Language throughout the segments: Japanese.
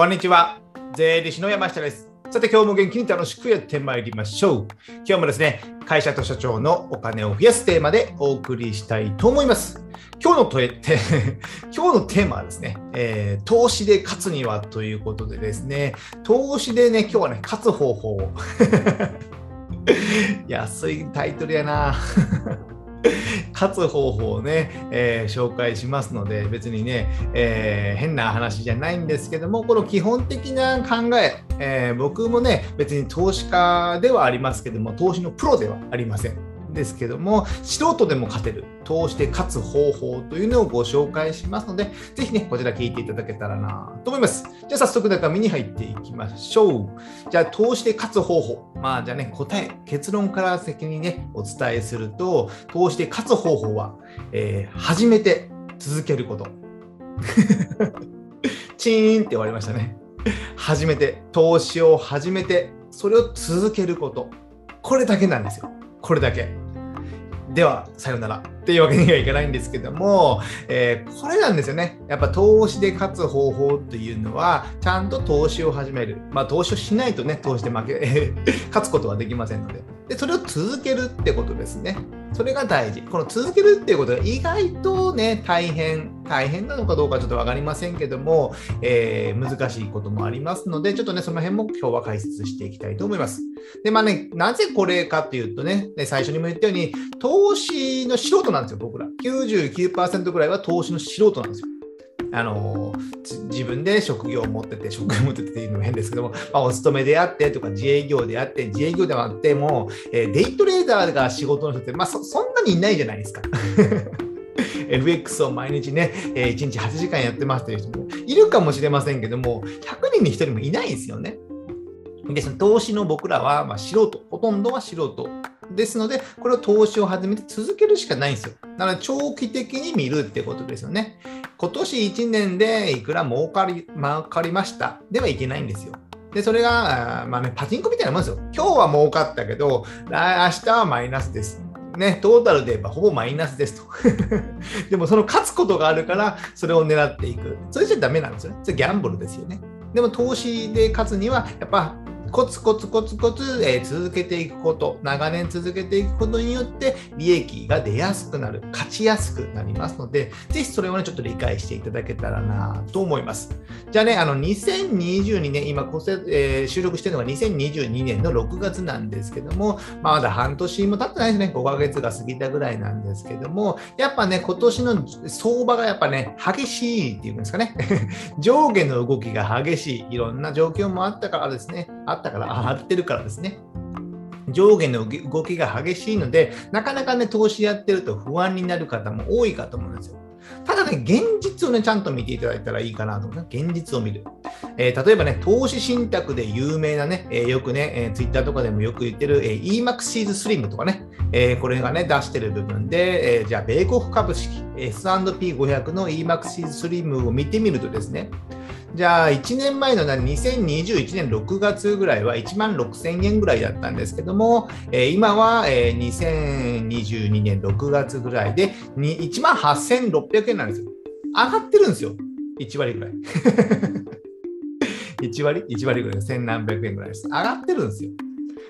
こんにちは。税理士の山下です。さて、今日も元気に楽しくやってまいりましょう。今日もですね、会社と社長のお金を増やすテーマでお送りしたいと思います。今日のとえて今日のテーマはですね、えー投資で勝つにはということでですね、投資でね、今日はね、勝つ方法を 安いタイトルやな。勝つ方法をね、えー紹介しますので、別にね、えー変な話じゃないんですけども、この基本的な考え、えー僕もね、別に投資家ではありますけども、投資のプロではありません。ですけども、素人でも勝てる、投資で勝つ方法というのをご紹介しますので、ぜひね、こちら聞いていただけたらなと思います。じゃあ早速中身に入っていきましょう。じゃあ投資で勝つ方法。まあじゃあね、答え、結論から先にね、お伝えすると、投資で勝つ方法は、えー始めて続けること。チーンって終わりましたね。始めて、投資を始めて、それを続けること。これだけなんですよ。これだけ。では、さよならっていうわけにはいかないんですけども、えーこれなんですよね。やっぱ投資で勝つ方法というのは、ちゃんと投資を始める。まあ、投資をしないとね、投資で負け、勝つことはできませんので。で、それを続けるってことですね。それが大事。この続けるっていうことが意外とね、大変、大変なのかどうかちょっとわかりませんけども、えー難しいこともありますので、ちょっとね、その辺も今日は解説していきたいと思います。で、まあね、なぜこれかっていうとね、最初にも言ったように、投資の素人なんですよ、僕ら。99%ぐらいは投資の素人なんですよ。あの自分で職業を持ってて、職業を持っててっていうのも変ですけども、まあ、お勤めであってとか、自営業であって、自営業であっても、えーデイトレーダーが仕事の人って、まあそ、そんなにいないじゃないですか。FX を毎日ね、え1日8時間やってますという人もいるかもしれませんけども、100人に1人もいないですよね。で、その投資の僕らは、ま、素人、ほとんどは素人ですので、これを投資を始めて続けるしかないんですよ。なので、長期的に見るってことですよね。今年1年でいくら儲かり儲かりましたではいけないんですよ。で、それが、まあね、パチンコみたいなもんですよ。今日は儲かったけど、明日はマイナスです。ね、トータルで言えばほぼマイナスですと。でもその勝つことがあるから、それを狙っていく。それじゃダメなんですよね。それギャンブルですよね。でも投資で勝つには、やっぱコツコツコツコツ、えー続けていくこと、長年続けていくことによって利益が出やすくなる、勝ちやすくなりますので、ぜひそれをね、ちょっと理解していただけたらなと思います。じゃあね、あの2022年、今こうせ、えー収録してるのが2022年の6月なんですけども、まあまだ半年も経ってないですね、5ヶ月が過ぎたぐらいなんですけども、やっぱね、今年の相場がやっぱね、激しいっていうんですかね、上下の動きが激しい、いろんな状況もあったからですね、あったから、あ合ってるからですね。上下の動きが激しいので、なかなかね、投資やってると不安になる方も多いかと思うんですよ。ただね、現実をね、ちゃんと見ていただいたらいいかなと思うね。現実を見る。えー例えばね、投資信託で有名なね、えーよくね、えー、ツイッターとかでもよく言ってる、え、EMAXIS Slim とかね、えーこれがね、出してる部分で、えじゃあ、米国株式 S&P500 の EMAXIS Slim を見てみるとですね、じゃあ、1年前の2021年6月ぐらいは1万6000円ぐらいだったんですけども、えー今は、えー2022年6月ぐらいで1万8600円なんですよ。上がってるんですよ。1割ぐらい。1割 ?1 割ぐらいで1000何百円ぐらいです。上がってるんですよ。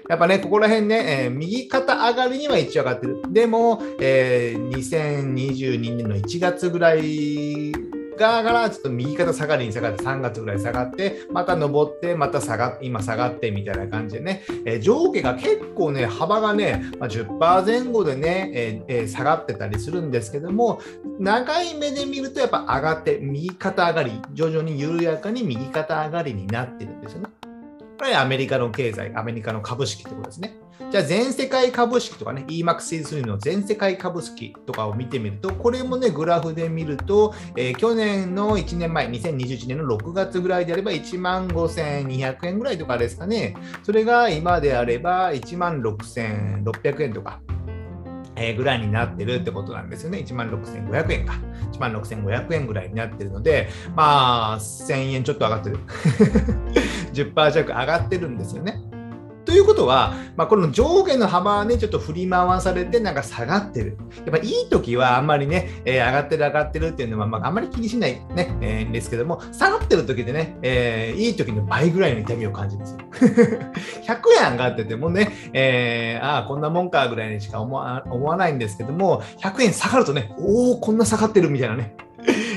やっぱね、ここら辺ね、えー右肩上がりには一応上がってる。でも、えー2022年の1月ぐらいがからちょっと右肩下がりに下がって3月ぐらい下がってまた上ってまた下がっ今下がってみたいな感じでね、えー上下が結構ね幅がね、まあ、10%前後でね、えーえー下がってたりするんですけども長い目で見るとやっぱ上がって右肩上がり徐々に緩やかに右肩上がりになってるんですよね。これアメリカの経済、アメリカの株式ってことですね。じゃあ全世界株式とかね、EMAX3 の全世界株式とかを見てみると、これもね、グラフで見ると、えー去年の1年前、2021年の6月ぐらいであれば1万5200円ぐらいとかですかね。それが今であれば1万6600円とか。えぐらいになってるってことなんですよね。1万6500円か。1万6500円ぐらいになってるので、まあ、1000円ちょっと上がってる。10%弱上がってるんですよね。ということは、まあ、この上下の幅はね、ちょっと振り回されて、なんか下がってる。やっぱいい時はあんまりね、えー、上がってる上がってるっていうのは、まあ、あんまり気にしないね、えー、ですけども、下がってる時でね、えー、いい時の倍ぐらいの痛みを感じますよ。100円上がっててもね、えー、ああ、こんなもんかぐらいにしか思わないんですけども、100円下がるとね、おお、こんな下がってるみたいなね。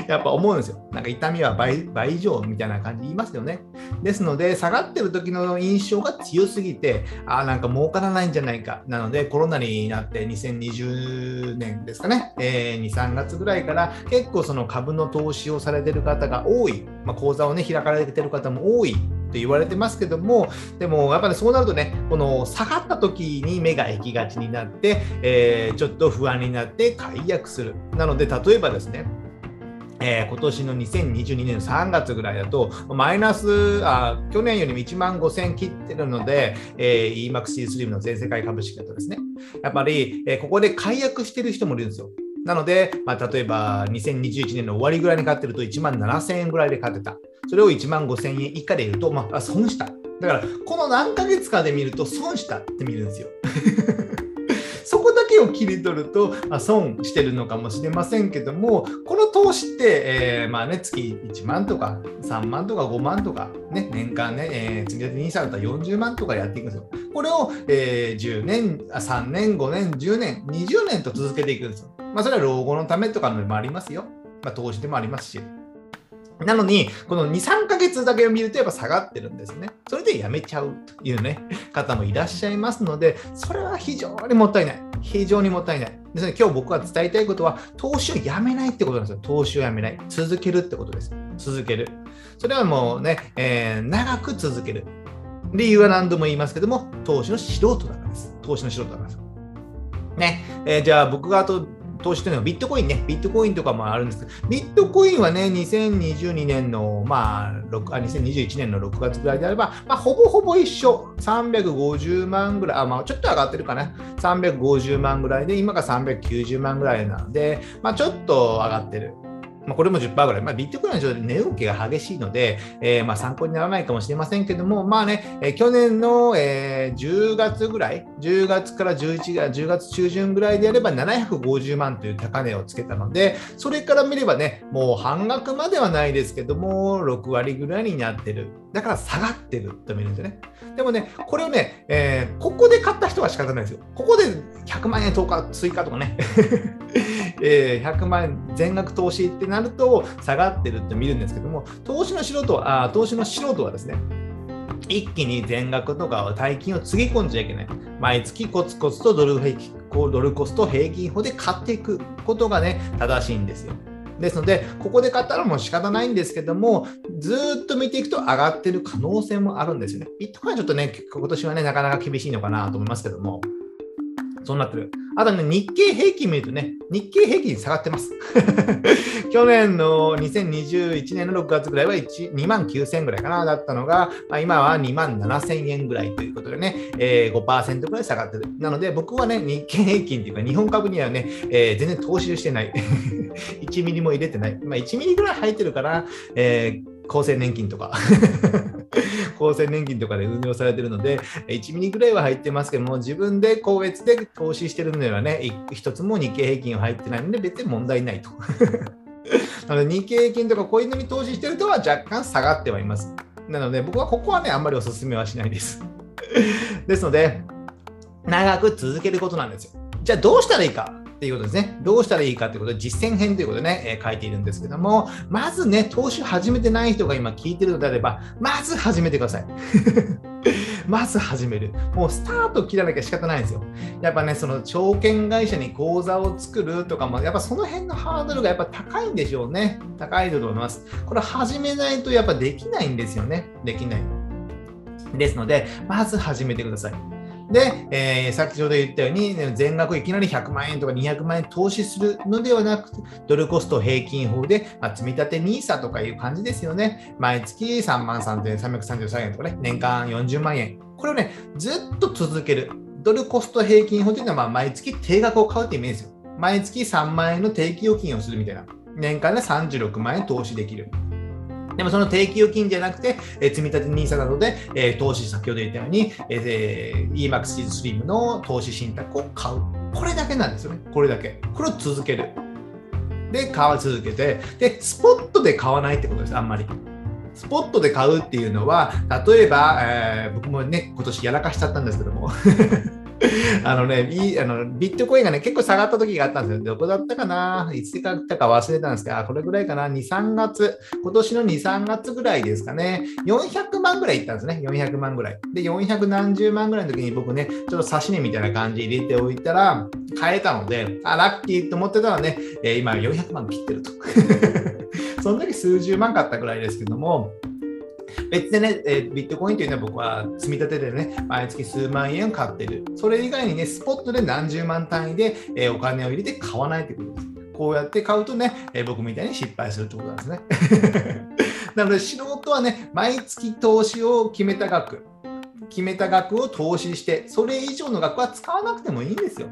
やっぱ思うんですよ。なんか痛みは倍倍以上みたいな感じ言いますよね。ですので、下がってる時の印象が強すぎて、ああ、なんか儲からないんじゃないか。なので、コロナになって2020年ですかね、えー、2、3月ぐらいから結構その株の投資をされてる方が多い、まあ、講座をね、開かれてる方も多いと言われてますけども、でもやっぱりそうなるとね、この下がった時に目が行きがちになって、えー、ちょっと不安になって解約する。なので、例えばですね、えー、今年の2022年3月ぐらいだと、マイナス、あ去年よりも1万5000切ってるので、えー、EMAXC スリムの全世界株式だとですね、やっぱり、えー、ここで解約してる人もいるんですよ。なので、まあ、例えば2021年の終わりぐらいに買ってると1万7000円ぐらいで買ってた。それを1万5000円以下で言うと、まあ、損した。だから、この何ヶ月かで見ると損したって見るんですよ。けを切り取ると、まあ、損してるのかもしれませんけども、この投資って、えー、まあね、月1万とか3万とか5万とか、ね、年間ね、えー、積み立て NISA だったら40万とかやっていくんですよ。これを、えー、10年、3年、5年、10年、20年と続けていくんですよ。まあ、それは老後のためとかのもありますよ。まあ、投資でもありますし。なのに、この2、3ヶ月だけを見るとやっぱ下がってるんですね。それでやめちゃうというね、方もいらっしゃいますので、それは非常にもったいない。非常にもったいない。ですね、今日僕が伝えたいことは、投資をやめないってことなんですよ。投資をやめない。続けるってことです。続ける。それはもうね、えー、長く続ける。理由は何度も言いますけども、投資の素人だからです。投資の素人だからです。ね、えー、じゃあ僕があと投資というのはビットコインね、ビットコインとかもあるんですけど、ビットコインはね、2022年の、まあ、6あ2021年の6月ぐらいであれば、まあ、ほぼほぼ一緒、350万ぐらい、あまあ、ちょっと上がってるかな、350万ぐらいで、今が390万ぐらいなので、まあ、ちょっと上がってる。まあ、これも10%ぐらい。まあ、ビットコインはちょっと値動きが激しいので、えー、まあ参考にならないかもしれませんけども、まあね、えー、去年の、えー、10月ぐらい、10月から11月、10月中旬ぐらいであれば750万という高値をつけたので、それから見ればね、もう半額まではないですけども、6割ぐらいになってる。だから下がってると見るんですよね。でもね、これをね、えー、ここで買った人は仕方ないですよ。ここで100万円10日追加とかね、えー、100万円全額投資ってなると下がってるって見るんですけども、投資の素人は、あ投資の素人はですね、一気に全額とか大金をつぎ込んじゃいけない。毎月コツコツとドルドルコスト平均法で買っていくことがね、正しいんですよ。ですので、ここで買ったらもう仕方ないんですけども、ずっと見ていくと上がってる可能性もあるんですよね。ビットコインはちょっとね、今年はね、なかなか厳しいのかなと思いますけども。そうなってる。あとね、日経平均見るとね、日経平均下がってます。去年の2021年の6月ぐらいは2万9000円ぐらいかな、だったのが、まあ、今は2万7000円ぐらいということでね、えー、5%ぐらい下がってる。なので、僕はね、日経平均っていうか、日本株にはね、えー、全然投資してない。1ミリも入れてない。まあ、1ミリぐらい入ってるから、えー厚生年金とか厚生年金とかで運用されてるので、1ミリぐらいは入ってますけども、自分で個別で投資してるのではね、一つも日経平均は入ってないので、別に問題ないと。なので、日経平均とかこういうのに投資してるとは若干下がってはいます。なので、僕はここはね、あんまりお勧めはしないです。ですので、長く続けることなんですよ。じゃあどうしたらいいか。っていうことですね。どうしたらいいかということで、実践編ということでね、えー、書いているんですけども、まずね、投資始めてない人が今聞いてるのであれば、まず始めてください。まず始める。もうスタート切らなきゃ仕方ないんですよ。やっぱね、その証券会社に口座を作るとかも、やっぱその辺のハードルがやっぱ高いんでしょうね。高いと思います。これ始めないとやっぱできないんですよね。できない。ですので、まず始めてください。で、えー、先ほど言ったように、全額いきなり100万円とか200万円投資するのではなく、ドルコスト平均法で、まあ、積立 NISA とかいう感じですよね。毎月3万3333円とかね、年間40万円。これをね、ずっと続ける。ドルコスト平均法というのは、まあ、毎月定額を買うってイメージですよ。毎月3万円の定期預金をするみたいな。年間で36万円投資できる。でもその定期預金じゃなくて、え、積立 NISA などで、え、投資、先ほど言ったように、えー、EMAX シーズスリムの投資信託を買う。これだけなんですよね。これだけ。これを続ける。で、買い続けて、で、スポットで買わないってことです、あんまり。スポットで買うっていうのは、例えば、えー、僕もね、今年やらかしちゃったんですけども あのね、あのビットコインがね、結構下がった時があったんですよ。どこだったかな？いつだったか忘れたんですけど、あこれぐらいかな ?2、3月、今年の2、3月ぐらいですかね。400万ぐらいいったんですね。400万ぐらい。で、400何十万ぐらいの時に僕ね、ちょっと刺し値みたいな感じ入れておいたら、買えたので、あ、ラッキーと思ってたらね、えー、今400万切ってると。その時数十万買ったぐらいですけども、別でね、えビットコインというのは僕は積み立てでね、毎月数万円買ってる。それ以外にね、スポットで何十万単位で、えお金を入れて買わないということです。こうやって買うとね、え僕みたいに失敗するということなんですね。なので、素人はね、毎月投資を決めた額、決めた額を投資して、それ以上の額は使わなくてもいいんですよ。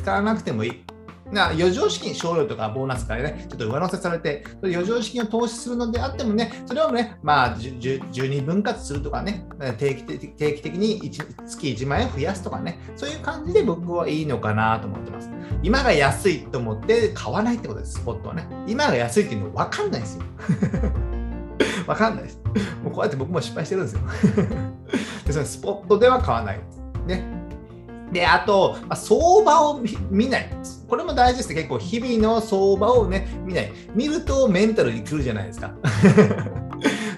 使わなくてもいい。な余剰資金、賞与とかボーナスからね、ちょっと上乗せされて、余剰資金を投資するのであってもね、それをね、まあ、12分割するとかね、定期的定期的に月1万円増やすとかね、そういう感じで僕はいいのかなと思ってます。今が安いと思って買わないってことです、スポットはね。今が安いっていうの分かんないですよ。分かんないです。もうこうやって僕も失敗してるんですよ。でそのスポットでは買わない。ね、で、あと、まあ、相場を見ない。これも大事ですね。結構、日々の相場をね、見ない。見るとメンタルに来るじゃないですか。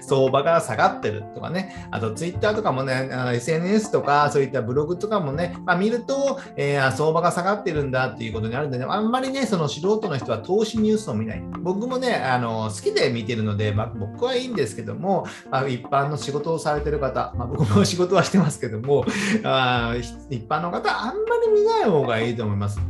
相場が下がってるとかね、あとツイッターとかもね、SNS とかそういったブログとかもね、まあ、見ると、えー、相場が下がってるんだっていうことになるんでね、あんまりね、その素人の人は投資ニュースを見ない。僕もね、あの好きで見てるので、まあ、僕はいいんですけども、まあ、一般の仕事をされてる方、まあ、僕も仕事はしてますけども、あ一般の方、あんまり見ない方がいいと思います。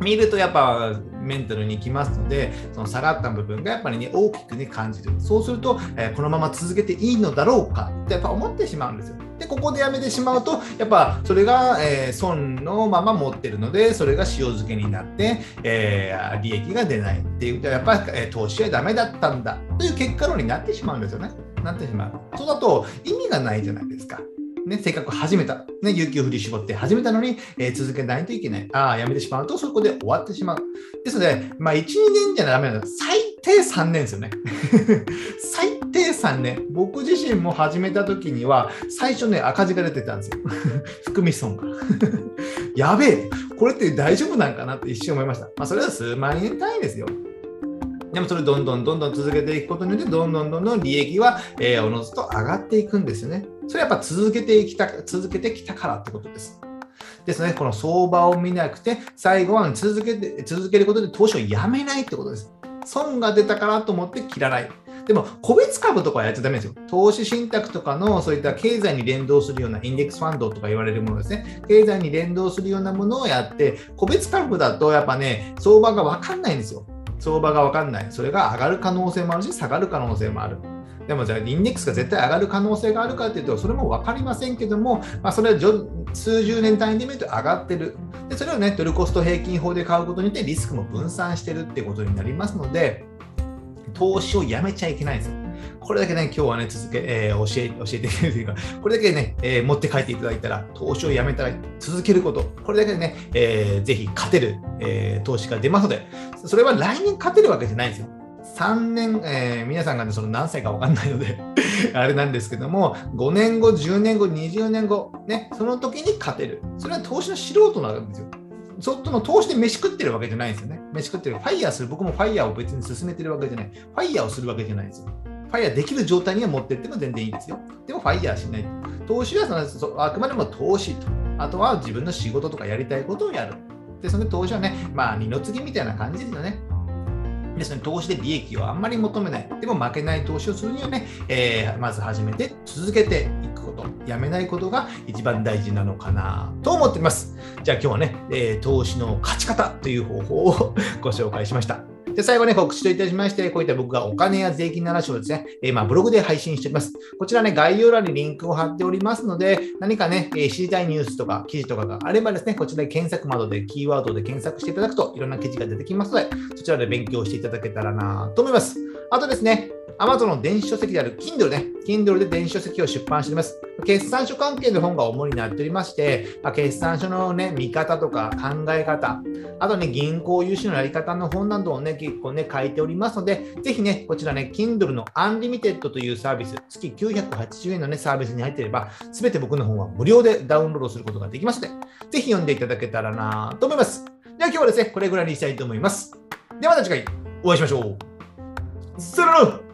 見るとやっぱメンタルにきますので、その下がった部分がやっぱりね、大きくね、感じる。そうすると、えー、このまま続けていいのだろうかってやっぱ思ってしまうんですよ。で、ここでやめてしまうと、やっぱそれが、えー、損のまま持ってるので、それが塩漬けになって、えー、利益が出ないっていうと、やっぱり、え、投資はダメだったんだという結果論になってしまうんですよね。なってしまう。そうだと意味がないじゃないですか。ね、せっかく始めた、ね、有給振り絞って始めたのに、えー、続けないといけない。ああ、やめてしまうと、そこで終わってしまう。ですので、まあ、1、2年じゃダメなんだ。最低3年ですよね。最低3年。僕自身も始めた時には、最初ね、赤字が出てたんですよ。含み損が。やべえ、これって大丈夫なんかなって一瞬思いました。まあ、それは数万円単位ですよ。でもそれどんどんどんどん続けていくことによって、どんどんどんどん利益は、えー、おのずと上がっていくんですよね。それはやっぱ続けてきた、続けてきたからってことです。ですね、この相場を見なくて、最後は続けて続けることで投資をやめないってことです。損が出たからと思って切らない。でも、個別株とかはやっちゃダメですよ。投資信託とかのそういった経済に連動するようなインデックスファンドとか言われるものですね。経済に連動するようなものをやって、個別株だとやっぱね、相場がわかんないんですよ。相場がわかんない。それが上がる可能性もあるし、下がる可能性もある。でもじゃあインデックスが絶対上がる可能性があるかというとそれも分かりませんけども、まあ、それは数十年単位で見ると上がってるでそれをねドルコスト平均法で買うことによってリスクも分散してるってことになりますので投資をやめちゃいけないんですよ。これだけね、今日はね、続け、えー、教え、教えてくれるというか、これだけね、えー、持って帰っていただいたら、投資をやめたら続けること、これだけでね、えー、ぜひ勝てる、えー、投資が出ますので、それは来年勝てるわけじゃないんですよ。3年、えー、皆さんがね、その何歳か分かんないので あれなんですけども、5年後、10年後、20年後、ね、その時に勝てる。それは投資の素人なんですよ。そっとの投資で飯食ってるわけじゃないんですよね。飯食ってる。ファイヤーする。僕もファイヤーを別に進めてるわけじゃない。ファイヤーをするわけじゃないんですよ。ファイヤーできる状態には持ってっても全然いいんですよ。でもファイヤーしない。投資はそのあくまでも投資と。あとは自分の仕事とかやりたいことをやる。で、その投資はね、まあ二の次みたいな感じですよね。ですね、投資で利益をあんまり求めない。でも負けない投資をするにはね、えー、まず始めて続けていくこと、やめないことが一番大事なのかなと思っています。じゃあ今日はね、えー、投資の勝ち方という方法をご紹介しました。で、最後ね、告知といたしまして、こういった僕がお金や税金の話をですね、えー、まあブログで配信しております。こちらね、概要欄にリンクを貼っておりますので、何かね、えー、知りたいニュースとか記事とかがあればですね、こちらで検索窓でキーワードで検索していただくといろんな記事が出てきますので、そちらで勉強していただけたらなと思います。あとですね、Amazon の電子書籍である Kindle ね、Kindle で電子書籍を出版しております。決算書関係の本が主になっておりまして、ま、決算書のね、見方とか考え方、あとね、銀行融資のやり方の本などをね、結構ね、書いておりますので、ぜひね、こちらね、Kindle の Unlimited というサービス、月980円のね、サービスに入っていれば、すべて僕の本は無料でダウンロードすることができますので、ぜひ読んでいただけたらなと思います。では今日はですね、これぐらいにしたいと思います。ではまた次回お会いしましょう。さよなら